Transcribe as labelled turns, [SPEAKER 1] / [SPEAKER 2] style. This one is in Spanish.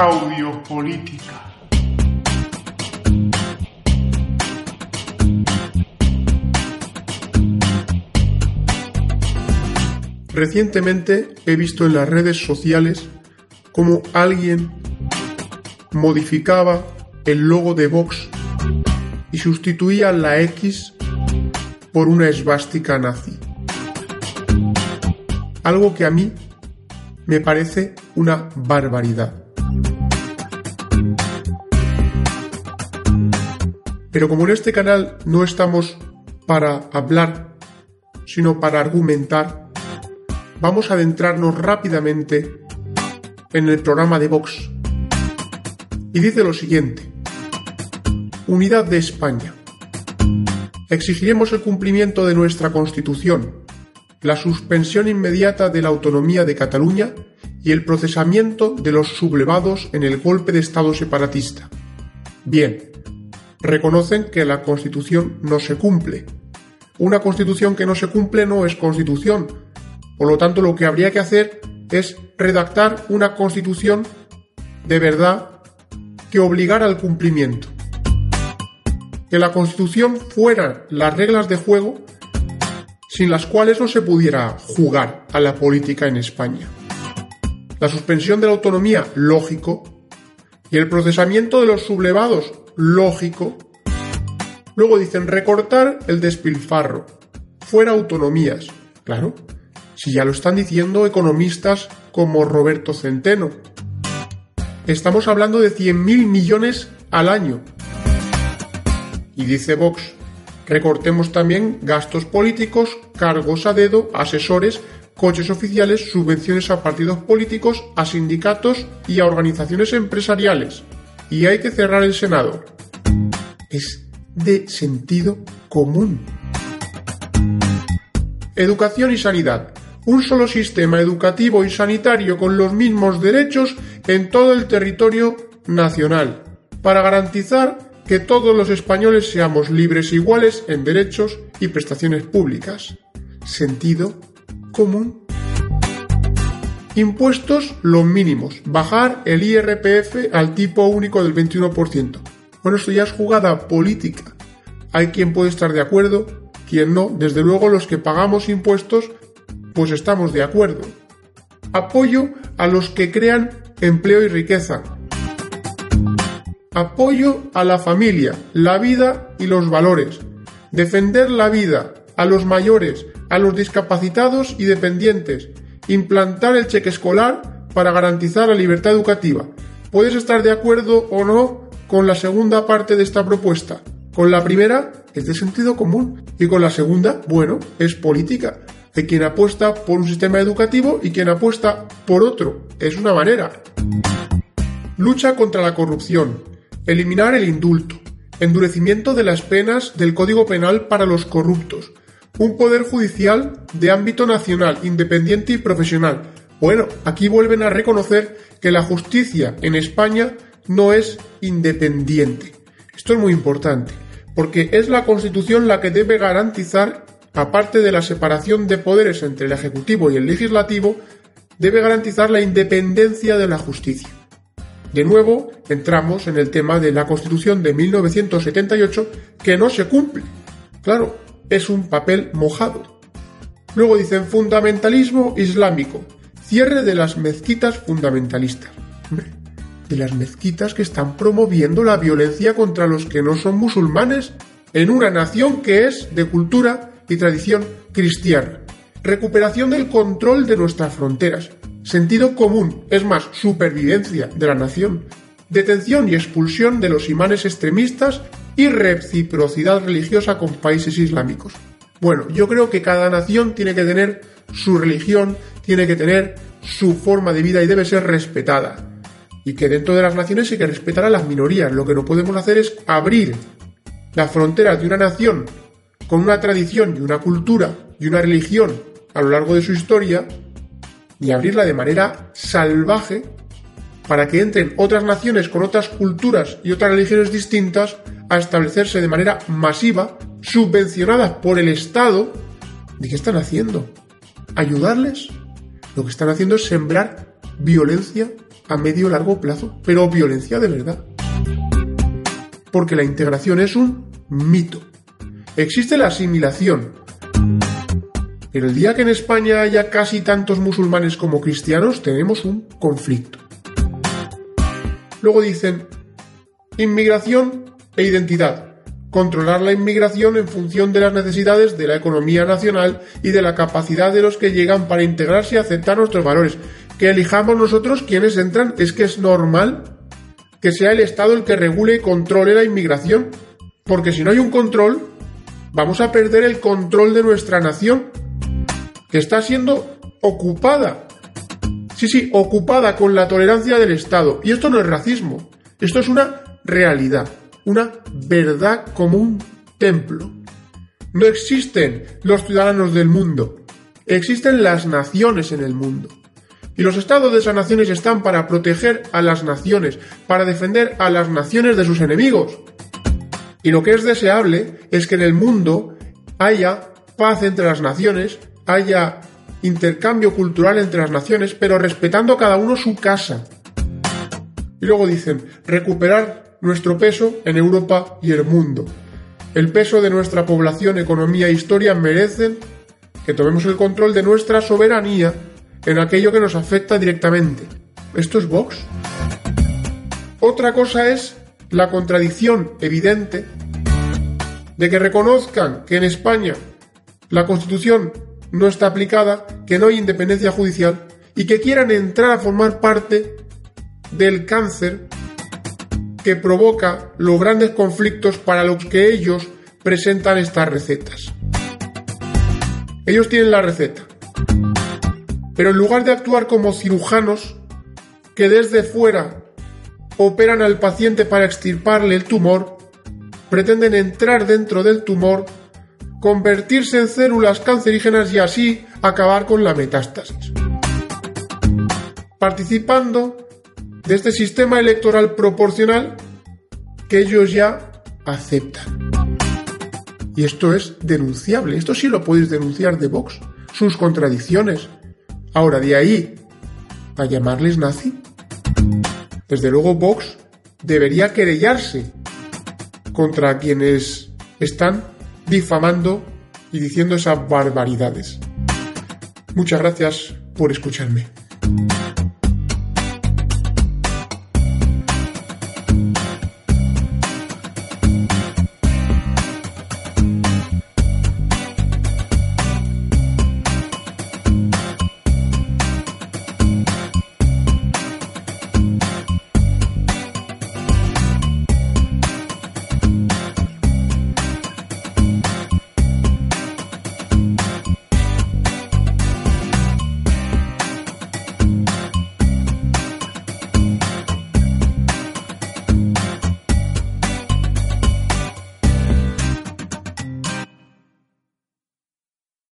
[SPEAKER 1] Audiopolítica.
[SPEAKER 2] Recientemente he visto en las redes sociales cómo alguien modificaba el logo de Vox y sustituía la X por una esvástica nazi. Algo que a mí me parece una barbaridad. Pero como en este canal no estamos para hablar, sino para argumentar, vamos a adentrarnos rápidamente en el programa de Vox. Y dice lo siguiente. Unidad de España. Exigiremos el cumplimiento de nuestra Constitución, la suspensión inmediata de la autonomía de Cataluña y el procesamiento de los sublevados en el golpe de Estado separatista. Bien, reconocen que la Constitución no se cumple. Una Constitución que no se cumple no es Constitución. Por lo tanto, lo que habría que hacer es redactar una Constitución de verdad que obligara al cumplimiento. Que la Constitución fuera las reglas de juego sin las cuales no se pudiera jugar a la política en España. La suspensión de la autonomía, lógico, y el procesamiento de los sublevados, lógico. Luego dicen recortar el despilfarro, fuera autonomías. Claro, si ya lo están diciendo economistas como Roberto Centeno. Estamos hablando de 100.000 millones al año. Y dice Vox, Recortemos también gastos políticos, cargos a dedo, asesores, coches oficiales, subvenciones a partidos políticos, a sindicatos y a organizaciones empresariales. Y hay que cerrar el Senado. Es de sentido común. Educación y sanidad. Un solo sistema educativo y sanitario con los mismos derechos en todo el territorio nacional, para garantizar que todos los españoles seamos libres e iguales en derechos y prestaciones públicas. Sentido común. Impuestos los mínimos. Bajar el IRPF al tipo único del 21%. Bueno, esto ya es jugada política. Hay quien puede estar de acuerdo, quien no. Desde luego los que pagamos impuestos, pues estamos de acuerdo. Apoyo a los que crean empleo y riqueza, Apoyo a la familia, la vida y los valores. Defender la vida, a los mayores, a los discapacitados y dependientes. Implantar el cheque escolar para garantizar la libertad educativa. Puedes estar de acuerdo o no con la segunda parte de esta propuesta. Con la primera es de sentido común y con la segunda, bueno, es política. Hay quien apuesta por un sistema educativo y quien apuesta por otro. Es una manera. Lucha contra la corrupción. Eliminar el indulto. Endurecimiento de las penas del Código Penal para los corruptos. Un poder judicial de ámbito nacional, independiente y profesional. Bueno, aquí vuelven a reconocer que la justicia en España no es independiente. Esto es muy importante, porque es la Constitución la que debe garantizar, aparte de la separación de poderes entre el Ejecutivo y el Legislativo, debe garantizar la independencia de la justicia. De nuevo, entramos en el tema de la Constitución de 1978 que no se cumple. Claro, es un papel mojado. Luego dicen fundamentalismo islámico, cierre de las mezquitas fundamentalistas. de las mezquitas que están promoviendo la violencia contra los que no son musulmanes en una nación que es de cultura y tradición cristiana. Recuperación del control de nuestras fronteras sentido común, es más, supervivencia de la nación, detención y expulsión de los imanes extremistas y reciprocidad religiosa con países islámicos. Bueno, yo creo que cada nación tiene que tener su religión, tiene que tener su forma de vida y debe ser respetada. Y que dentro de las naciones hay que respetar a las minorías. Lo que no podemos hacer es abrir las fronteras de una nación con una tradición y una cultura y una religión a lo largo de su historia y abrirla de manera salvaje para que entren otras naciones con otras culturas y otras religiones distintas a establecerse de manera masiva, subvencionadas por el Estado. ¿De qué están haciendo? ¿Ayudarles? Lo que están haciendo es sembrar violencia a medio o largo plazo, pero violencia de verdad. Porque la integración es un mito. Existe la asimilación. Pero el día que en España haya casi tantos musulmanes como cristianos, tenemos un conflicto. Luego dicen, inmigración e identidad. Controlar la inmigración en función de las necesidades de la economía nacional y de la capacidad de los que llegan para integrarse y aceptar nuestros valores. Que elijamos nosotros quienes entran es que es normal que sea el Estado el que regule y controle la inmigración. Porque si no hay un control, vamos a perder el control de nuestra nación, que está siendo ocupada. Sí, sí, ocupada con la tolerancia del Estado. Y esto no es racismo, esto es una realidad una verdad como un templo. No existen los ciudadanos del mundo, existen las naciones en el mundo. Y los estados de esas naciones están para proteger a las naciones, para defender a las naciones de sus enemigos. Y lo que es deseable es que en el mundo haya paz entre las naciones, haya intercambio cultural entre las naciones, pero respetando cada uno su casa. Y luego dicen, recuperar nuestro peso en Europa y el mundo. El peso de nuestra población, economía e historia merecen que tomemos el control de nuestra soberanía en aquello que nos afecta directamente. ¿Esto es Vox? Otra cosa es la contradicción evidente de que reconozcan que en España la Constitución no está aplicada, que no hay independencia judicial y que quieran entrar a formar parte del cáncer que provoca los grandes conflictos para los que ellos presentan estas recetas. Ellos tienen la receta, pero en lugar de actuar como cirujanos que desde fuera operan al paciente para extirparle el tumor, pretenden entrar dentro del tumor, convertirse en células cancerígenas y así acabar con la metástasis. Participando de este sistema electoral proporcional que ellos ya aceptan. Y esto es denunciable, esto sí lo podéis denunciar de Vox, sus contradicciones. Ahora, de ahí a llamarles nazi, desde luego Vox debería querellarse contra quienes están difamando y diciendo esas barbaridades. Muchas gracias por escucharme.